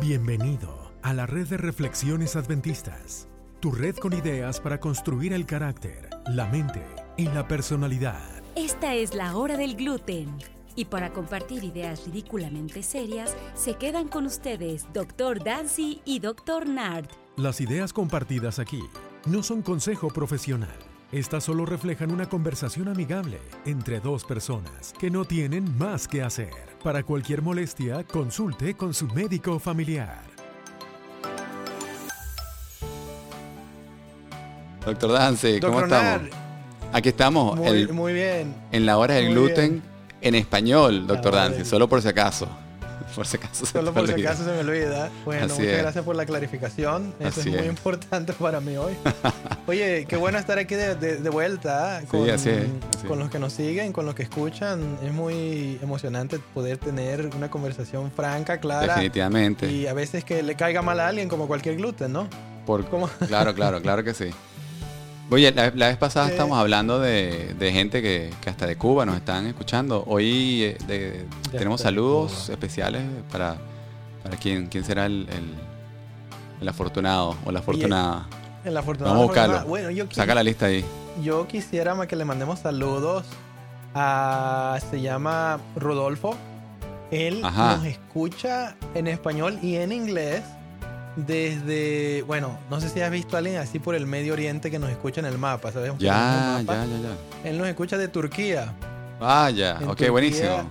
Bienvenido a la red de reflexiones adventistas, tu red con ideas para construir el carácter, la mente y la personalidad. Esta es la hora del gluten. Y para compartir ideas ridículamente serias, se quedan con ustedes Dr. Dancy y Dr. Nard. Las ideas compartidas aquí no son consejo profesional. Estas solo reflejan una conversación amigable entre dos personas que no tienen más que hacer. Para cualquier molestia, consulte con su médico familiar. Doctor Dancy, ¿cómo Doctor estamos? Nar, Aquí estamos, Muy, el- muy bien. en la hora del muy gluten bien. en español, doctor del- solo por si acaso. Por si acaso. se Solo por si acaso se me olvida. Bueno, Así muchas es. gracias por la clarificación. Eso Así es muy es. importante para mí hoy. Oye, qué bueno estar aquí de, de- de vuelta con, así es, así con los que nos siguen, con los que escuchan. Es muy emocionante poder tener una conversación franca, clara. Definitivamente. Y a veces que le caiga mal a alguien, como cualquier gluten, ¿no? Por- ¿Cómo? Claro, claro, claro que sí. Oye, la, la vez pasada Eh. estamos hablando de, de gente que, que hasta de Cuba nos están escuchando. Hoy eh, de- tenemos saludos Cuba. especiales para, para quién, quién será el, el- el afortunado o la afortunada. En la afortunada Vamos a buscarlo. Bueno, yo, Saca la lista ahí. yo quisiera que le mandemos saludos a. Se llama Rodolfo. Él Ajá. nos escucha en español y en inglés desde. Bueno, no sé si has visto a alguien así por el Medio Oriente que nos escucha en el mapa, ¿sabes? Ya, mapa. ya, ya, ya. Él nos escucha de Turquía. Vaya, En ok, Turquía. buenísimo.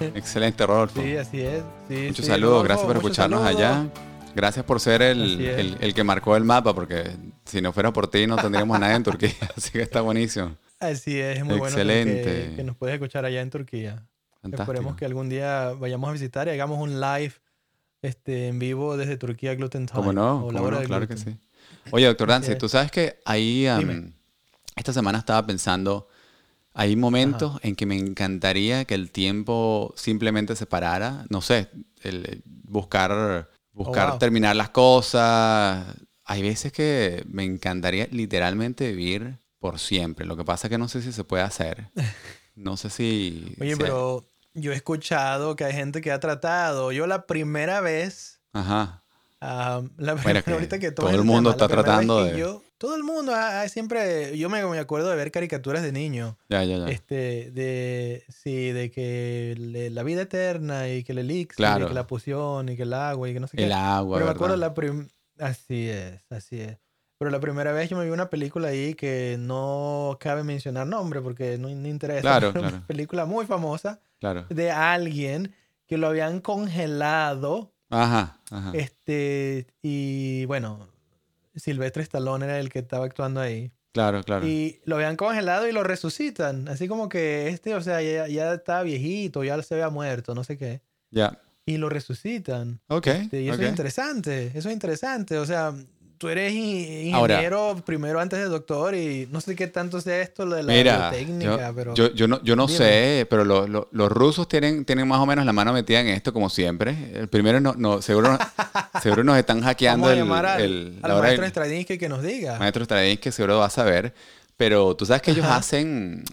Excelente, Rodolfo. Sí, así es. Sí, Muchos sí, saludos, Rodolfo, gracias por escucharnos saludos. allá. Gracias por ser el, el- el que marcó el mapa, porque si no fuera por ti no tendríamos a nadie en Turquía, así que está buenísimo. Así es, es muy Excelente. bueno que, que nos puedes escuchar allá en Turquía. Fantástico. Esperemos que algún día vayamos a visitar y hagamos un live este, en vivo desde Turquía Gluten Time. ¿Cómo no? o la ¿Cómo hora no? Claro que sí. Oye, doctor es. tú sabes que ahí, Dime. esta semana estaba pensando, hay momentos en que me encantaría que el tiempo simplemente se parara, no sé, el, el buscar, buscar Oh, wow. terminar las cosas. Hay veces que me encantaría literalmente vivir por siempre. Lo que pasa es que no sé si se puede hacer. No sé si... Oye, pero yo he escuchado que hay gente que ha tratado. Yo la primera vez, Ajá. ah, la primera que ahorita que todo el mundo tema, está tratando de- yo- todo el mundo ah, ah, siempre, yo me, me acuerdo de ver caricaturas de niño. Ya, ya, ya. Este, de, sí, de que le- la vida eterna y que el elixir Claro. y que la poción y que el agua y que no sé qué. El agua, Pero me ¿verdad? acuerdo la prim- Así es, así es. Pero la primera vez yo me vi una película ahí que no cabe mencionar nombre porque no, no interesa. Claro, claro. Una película muy famosa Claro. de alguien que lo habían congelado. Ajá, ajá. Este, y bueno, Silvestre Stallone era el que estaba actuando ahí. Claro, claro. Y lo habían congelado y lo resucitan. Así como que este, o sea, ya, ya estaba viejito, ya se había muerto, no sé qué. Ya. Y lo resucitan. Ok. Este, y eso ok. es interesante, eso es interesante. O sea, tú eres Ahora- ingeniero primero antes de doctor y no sé qué tanto sea esto lo de la Mira, técnica, yo, pero... yo, yo no, yo no Dime. sé, pero lo- lo- los rusos tienen, tienen más o menos la mano metida en esto, como siempre. El primero, no, no, seguro, seguro nos están hackeando Vamos a el, llamar al, el- al la hora maestro Stradinsky que nos diga. maestro Stravinsky, que seguro va a saber. Pero tú sabes que ellos Ajá. hacen,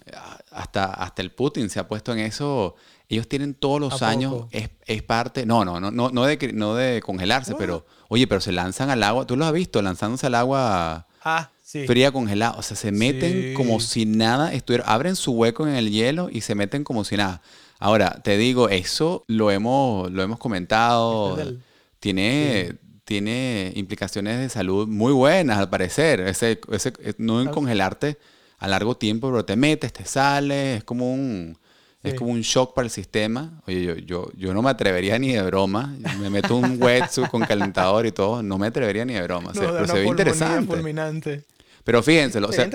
hasta, hasta el Putin se ha puesto en eso. Ellos tienen todos los ¿A años, es, es parte, no, no, no, no, no de, no de congelarse, What? pero, oye, pero se lanzan al agua, tú lo has visto, lanzándose al agua Ah, sí. fría congelada. O sea, se meten Sí. como si nada estuviera. Abren su hueco en el hielo y se meten como si nada. Ahora, te digo, eso lo hemos, lo hemos comentado. Ese es del- Tiene, tiene implicaciones de salud muy buenas, al parecer. Ese, ese, no en Ah. congelarte a largo tiempo, pero te metes, te sales, es como un. Es como un shock para el sistema. Oye, yo, yo, yo no me atrevería ni de broma. Me meto un wetsuit con calentador y todo. No me atrevería ni de broma. No, pero se ve interesante. fulminante. Pero fíjense, o sea,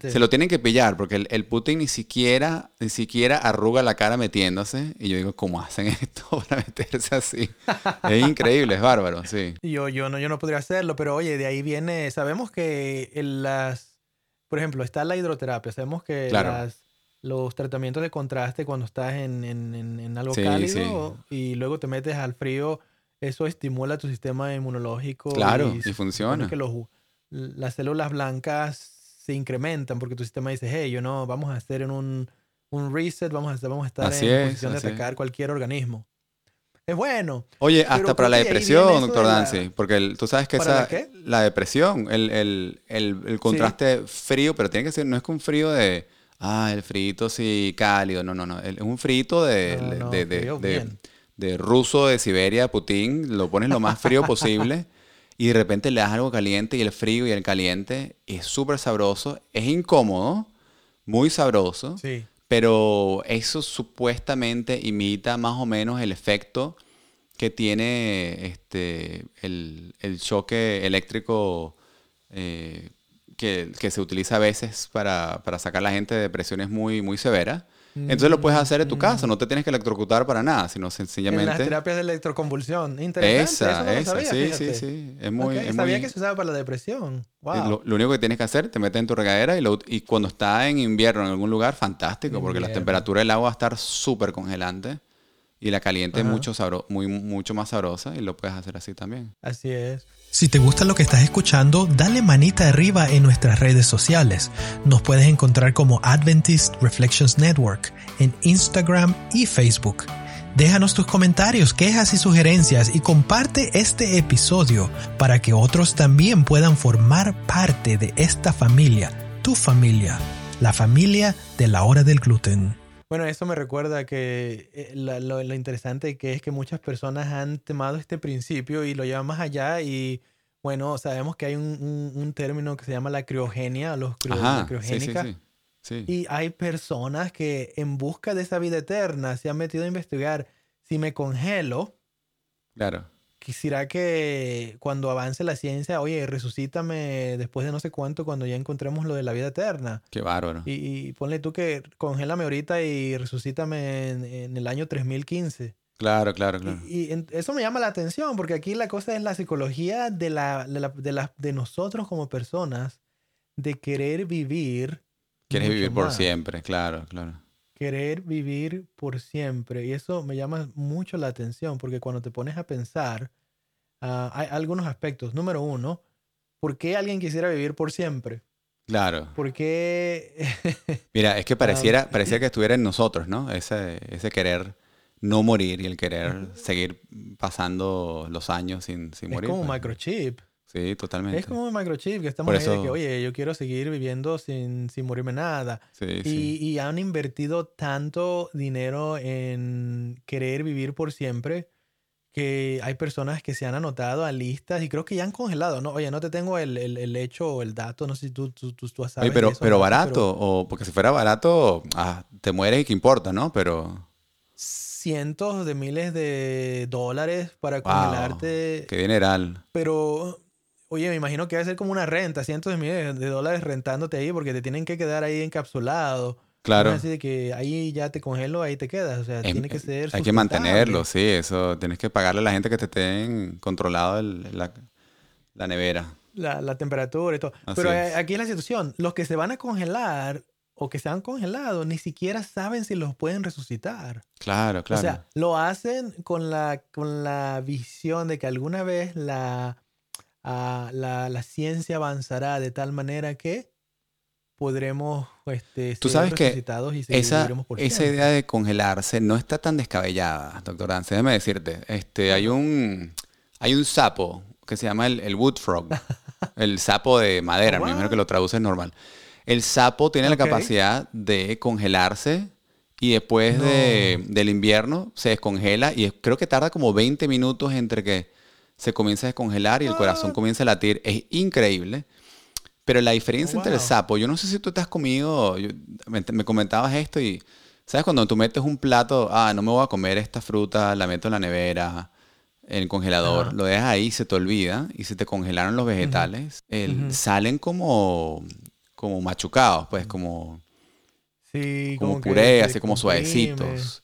se lo tienen que pillar porque el, el Putin ni siquiera, ni siquiera arruga la cara metiéndose. Y yo digo, ¿cómo hacen esto para meterse así? es increíble, es bárbaro, sí. Yo, yo, no, yo no podría hacerlo, pero oye, de ahí viene, sabemos que en las, por ejemplo, está la hidroterapia, sabemos que Claro. las, los tratamientos de contraste cuando estás en, en, en, en algo Sí, cálido y luego te metes al frío, eso estimula tu sistema inmunológico. Claro, y funciona. que los, las células blancas se incrementan porque tu sistema dice, hey, yo no, vamos a hacer en un, un reset, vamos a, vamos a estar Así en es, posición de es. atacar cualquier organismo. es bueno. Oye, hasta para la depresión, doctor la- Dancy, porque el- tú sabes que ¿Para esa, la qué? la depresión, el, el- el- el contraste frío, pero tiene que ser, no es que un frío de, ah, el frito sí cálido, no, no, no, es un frito de, No, no, de, de ruso de Siberia, Putin, lo pones lo más frío posible y de repente le das algo caliente y el frío y el caliente. Es súper sabroso, es incómodo, muy sabroso. Sí. Pero eso supuestamente imita más o menos el efecto que tiene este, el, el choque eléctrico eh, que, que se utiliza a veces para, para sacar a la gente de depresiones muy, muy severas. Entonces lo puedes hacer en tu casa, no te tienes que electrocutar para nada, sino En las sencillamente... terapias de electroconvulsión. Interesante. eso Esa, lo esa, sabía, sí, fíjate. sí, sí. Es muy, es sabía muy- que se usaba para la depresión. Wow. Eh, Lo, lo único que tienes que hacer, te metes en tu regadera y, lo- y cuando está en invierno en algún lugar, fantástico, porque la Invierno. temperatura del agua va a estar súper congelante y la caliente es mucho, sabro- muy, mucho más sabrosa y lo puedes hacer así también. Así es. Si te gusta lo que estás escuchando, dale manita arriba en nuestras redes sociales. Nos puedes encontrar como Adventist Reflections Network en Instagram y Facebook. Déjanos tus comentarios, quejas y sugerencias y comparte este episodio para que otros también puedan formar parte de esta familia, tu familia, la familia de la hora del gluten. Bueno, eso me recuerda que eh, la- lo, lo interesante que es que muchas personas han temado este principio y lo llevan más allá y bueno, sabemos que hay un, un- un término que se llama la criogenia, los crio- la Ajá, sí, criogénica. sí. sí. Y hay personas que en busca de esa vida eterna se han metido a investigar si me congelo, Claro. Quisiera que cuando avance la ciencia, oye, resucítame después de no sé cuánto cuando ya encontremos lo de la vida eterna. Qué bárbaro. Y, y ponle tú que congélame ahorita y resucítame en, en el año 3015. Claro, claro, claro. Y, eso me llama la atención porque aquí la cosa es la psicología de, la, de, la- de, la- de nosotros como personas de querer vivir. Quieres vivir por más, siempre, claro, claro. Querer vivir por siempre. Y eso me llama mucho la atención porque cuando te pones a pensar, ah, hay algunos aspectos. Número uno, ¿por qué alguien quisiera vivir por siempre? Claro. ¿Por qué Mira, es que pareciera, parecía que estuviera en nosotros, ¿no? Ese, ese querer no morir y el querer seguir pasando los años sin, sin es morir. como un pues. microchip? Sí, totalmente. Es como un microchip que estamos ahí de que, oye, yo quiero seguir viviendo sin, sin morirme nada. Sí, Y, sí. y han invertido tanto dinero en querer vivir por siempre que hay personas que se han anotado a listas y creo que ya han congelado, ¿no? Oye, no te tengo el, el- el hecho o el dato, no sé si tú, tú, tú, tú sabes. Oye, pero, esos pero barato, o porque si fuera barato, ah, te mueres y qué importa, ¿no? Pero, cientos de miles de dólares para wow, congelarte. qué dineral. Pero, oye, me imagino que va a ser como una renta, cientos de miles de dólares rentándote ahí porque te tienen que quedar ahí encapsulado. Claro. No es así de que ahí ya te congelo, ahí te quedas. O sea, Es- tiene que ser. Hay que mantenerlo, sí, eso. Tienes que pagarle a la gente que te estén controlado el- la, la nevera. La, la temperatura y todo. Así Pero es. eh, aquí es la situación. Los que se van a congelar o que se han congelado ni siquiera saben si los pueden resucitar. Claro, claro. O sea, lo hacen con la, con la visión de que alguna vez la, ah, la, la ciencia avanzará de tal manera que podremos este, Tú sabes que y seguir- esa, por esa idea de congelarse no está tan descabellada, doctor Dance. Déjame decirte, este, hay un, hay un sapo que se llama el, el wood frog, el sapo de madera, me imagino que lo traduces normal. El sapo tiene la capacidad de congelarse y después de- del invierno se descongela y creo que tarda como 20 minutos entre que se comienza a descongelar y el corazón comienza a latir. Es increíble. Pero la diferencia Oh, entre el wow. sapo, yo no sé si tú te has comido, yo- me, me comentabas esto y, ¿sabes? Cuando tú metes un plato, ah, no me voy a comer esta fruta, la meto en la nevera, en el congelador, lo dejas ahí, se te olvida y se te congelaron los vegetales, el- salen como, como machucados, pues como, Sí, como puré, así como suavecitos.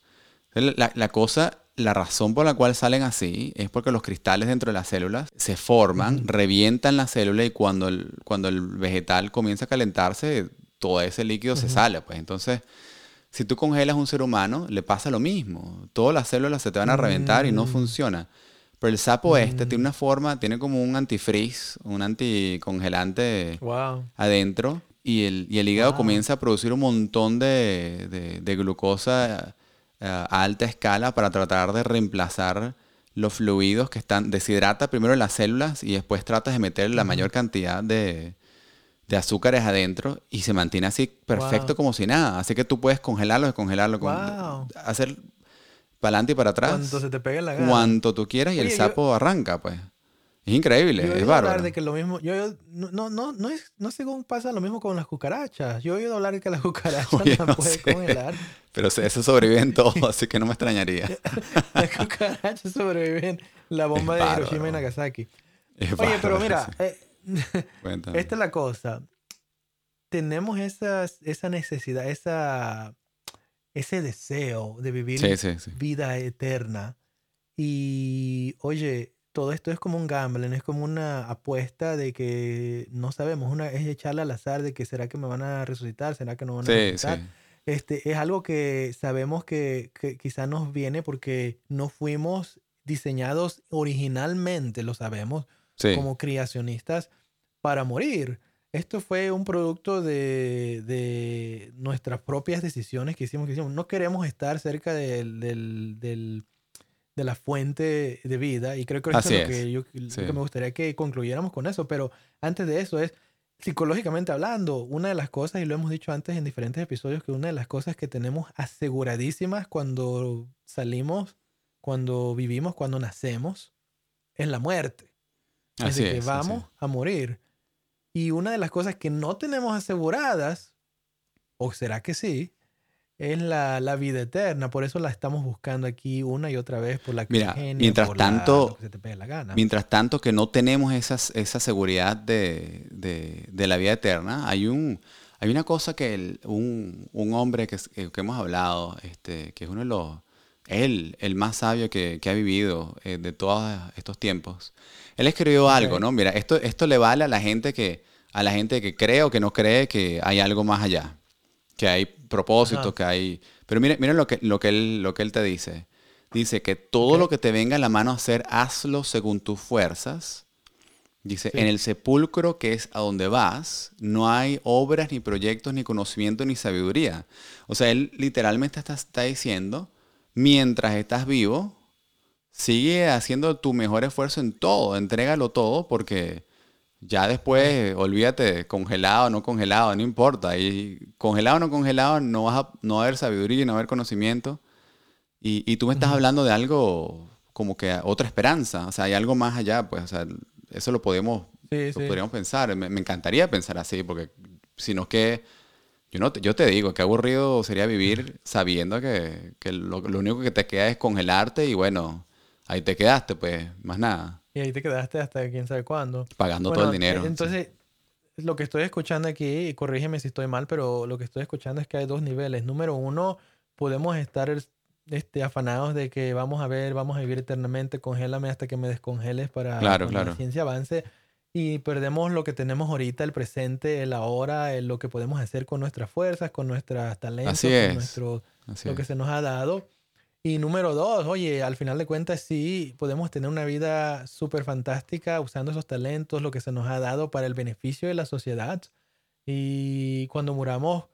La cosa, la razón por la cual salen así es porque los cristales dentro de las células se forman, revientan la célula y cuando el, cuando el vegetal comienza a calentarse, todo ese líquido se sale. Pues entonces, si tú congelas un ser humano, le pasa lo mismo. Todas las células se te van a reventar y no Mm. funciona. Pero el sapo este tiene una forma, tiene como un antifreeze, un anticongelante Wow. adentro y el, y el hígado Wow. comienza a producir un montón de, de- de glucosa a alta escala para tratar de reemplazar los fluidos que están, deshidrata primero las células y después tratas de meter la mayor cantidad de, de azúcares adentro y se mantiene así perfecto como si nada. Así que tú puedes congelarlo, descongelarlo, con, hacer para adelante y para atrás. Cuanto se te pegue la gana. Cuanto tú quieras y el sapo arranca, pues. Es increíble, es bárbaro. hablar de que lo mismo, yo, no, no, no, no, es, no sé cómo pasa lo mismo con las cucarachas. Yo he oído hablar de que las cucarachas no pueden congelar. Pero eso sobreviven todo, así que no me extrañaría. las cucarachas sobreviven la bomba de Hiroshima y Nagasaki. Oye, pero mira, eh, esta es la cosa. Tenemos esa necesidad, esa, ese deseo de vivir vida eterna. Y, oye, todo esto es como un gamble, es como una apuesta de que no sabemos, una, es echarle al azar de que será que me van a resucitar, será que no van a resucitar. Este, es algo que sabemos que, que quizás nos viene porque no fuimos diseñados originalmente, lo sabemos, como creacionistas para morir. Esto fue un producto de, de, nuestras propias decisiones que hicimos, que hicimos. No queremos estar cerca del, del, del, de la fuente de vida y creo que eso es lo, que, yo, que me gustaría que concluyéramos con eso. Pero antes de eso es, psicológicamente hablando, una de las cosas, y lo hemos dicho antes en diferentes episodios, que una de las cosas que tenemos aseguradísimas cuando salimos, cuando vivimos, cuando nacemos, es la muerte. Así es que vamos a morir. Y una de las cosas que no tenemos aseguradas, o será que sí, es la, vida eterna. Por eso la estamos buscando aquí una y otra vez por la Mira, mientras tanto, mientras tanto que no tenemos esas, esa seguridad de, la vida eterna, hay un hay una cosa que un, hombre que, que, hemos hablado, este, que es uno de los, él, el más sabio que, ha vivido eh, de todos estos tiempos, él escribió algo, ¿no? Mira, esto, esto le vale a la gente que, a la gente que cree o que no cree que hay algo más allá, que hay propósito, que hay... Pero miren, miren lo, que, lo, que él, lo que él te dice. Dice que todo lo que te venga en la mano a hacer, hazlo según tus fuerzas. Dice, en el sepulcro que es a donde vas, no hay obras, ni proyectos, ni conocimiento, ni sabiduría. O sea, él literalmente está, está diciendo, mientras estás vivo, sigue haciendo tu mejor esfuerzo en todo, entrégalo todo porque ya después, olvídate, congelado, no congelado, no importa. Y congelado o no congelado, no, vas a, no va a haber sabiduría, no va a haber conocimiento. Y, tú me estás hablando de algo como que otra esperanza, o sea, hay algo más allá, pues, o sea, eso lo podemos, podríamos pensar. Me, encantaría pensar así, porque si no es que, yo, no, yo te digo, que aburrido sería vivir sabiendo que, lo, lo único que te queda es congelarte y bueno, ahí te quedaste, pues, más nada. Y ahí te quedaste hasta quién sabe cuándo. Pagando todo el dinero. Entonces, lo que estoy escuchando aquí, y corrígeme si estoy mal, pero lo que estoy escuchando es que hay dos niveles. Número uno, podemos estar este, afanados de que vamos a ver, vamos a vivir eternamente, congélame hasta que me descongeles para que la ciencia avance. Y perdemos lo que tenemos ahorita, el presente, el ahora, lo que podemos hacer con nuestras fuerzas, con nuestros talentos, con nuestro, lo que se nos ha dado. Y número dos, oye, al final de cuentas sí podemos tener una vida súper fantástica usando esos talentos, lo que se nos ha dado para el beneficio de la sociedad. Y cuando muramos,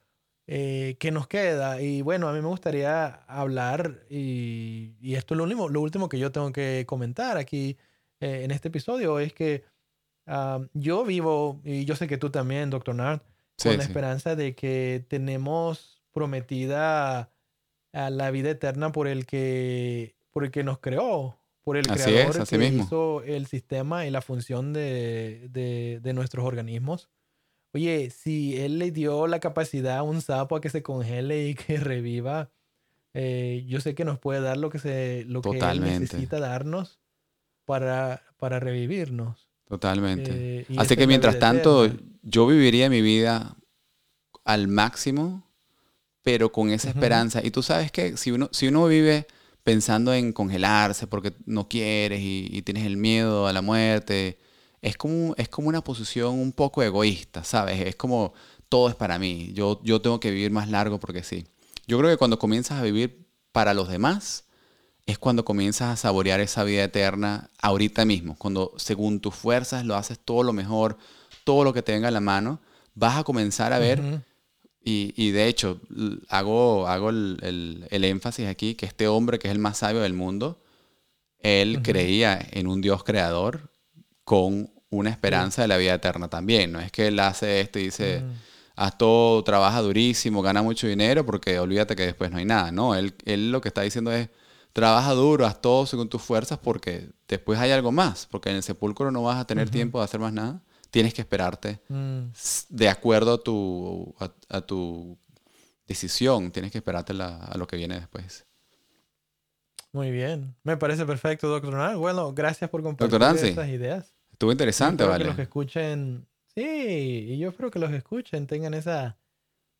eh, ¿qué nos queda? Y bueno, a mí me gustaría hablar, y, esto es lo último, lo último que yo tengo que comentar aquí eh, en este episodio, es que ah, yo vivo, y yo sé que tú también, doctor Nard, con la esperanza de que tenemos prometida a la vida eterna por el que, por el que nos creó, por el creador que hizo el sistema y la función de, de, nuestros organismos. Oye, si él le dio la capacidad a un sapo a que se congele y que reviva, eh, yo sé que nos puede dar lo que se lo que él necesita darnos para, para revivirnos. Totalmente. Eh, Así que mientras tanto, yo viviría mi vida al máximo pero con esa esperanza. Y tú sabes que si uno, si uno vive pensando en congelarse porque no quieres y, tienes el miedo a la muerte, es como, es como una posición un poco egoísta, ¿sabes? Es como todo es para mí, yo, yo tengo que vivir más largo porque sí. Yo creo que cuando comienzas a vivir para los demás, es cuando comienzas a saborear esa vida eterna ahorita mismo, cuando según tus fuerzas lo haces todo lo mejor, todo lo que te venga a la mano, vas a comenzar a ver y, de hecho, hago, hago el, énfasis aquí que este hombre, que es el más sabio del mundo, él creía en un Dios creador con una esperanza de la vida eterna también. No es que él hace esto y dice, haz todo, trabaja durísimo, gana mucho dinero porque olvídate que después no hay nada. No, él, él lo que está diciendo es, trabaja duro, haz todo según tus fuerzas porque después hay algo más, porque en el sepulcro no vas a tener tiempo de hacer más nada. Tienes que esperarte Mm. de acuerdo a tu, a, a tu decisión. Tienes que esperarte la- a lo que viene después. Muy bien. Me parece perfecto, doctor Nan. Bueno, gracias por compartir estas ideas. Estuvo Yo interesante, que ¿vale? los que escuchen, sí, y yo espero que los que escuchen tengan esa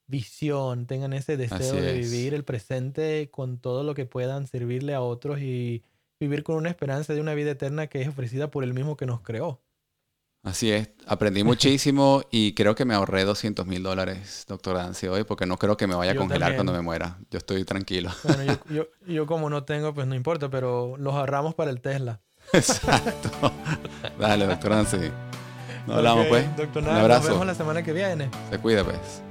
visión, tengan ese deseo de vivir el presente con todo lo que puedan servirle a otros y vivir con una esperanza de una vida eterna que es ofrecida por el mismo que nos creó. Así es. Aprendí muchísimo y creo que me ahorré 200 mil dólares, doctor Dancy, hoy, porque no creo que me vaya a Yo congelar también. cuando me muera. Yo estoy tranquilo. Bueno, yo, yo, yo como no tengo, pues no importa, pero los ahorramos para el Tesla. Exacto. Dale, doctor Dancy. Nos hablamos, pues. Doctor Un Nan, nos abrazo. vemos la semana que viene. Se cuida, pues.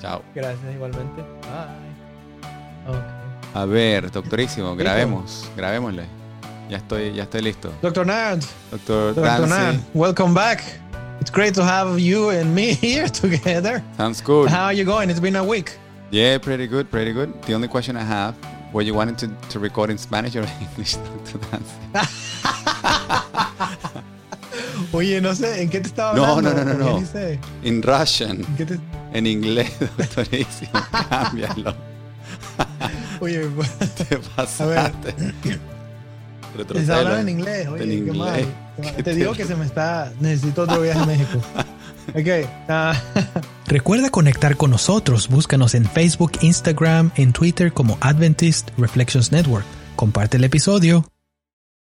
Chao. Gracias igualmente. Bye. Ok. A ver, doctorísimo, grabemos. Grabémosle. Ya estoy, ya estoy listo. Dr. Nard, Doctor. Dancy. Nard, welcome back. It's great to have you and me here together. Sounds good. How are you going? It's been a week. Yeah, pretty good, pretty good. The only question I have, were you wanting to, to record in Spanish or English, Dr. Dancy? Oye, no sé, ¿en qué te estaba No, hablando? no, no, no, no. sé. In Russian. ¿En qué te- En inglés, doctorísimo. Cámbialo. Oye, Te pasaste. Les hablan Retrocede. en inglés. Oye, En qué inglés. mal. Qué mal. ¿Qué Te te- digo que se me está... Necesito otro viaje a México. Ok. ah, Recuerda conectar con nosotros. Búscanos en Facebook, Instagram, en Twitter como Adventist Reflections Network. Comparte el episodio.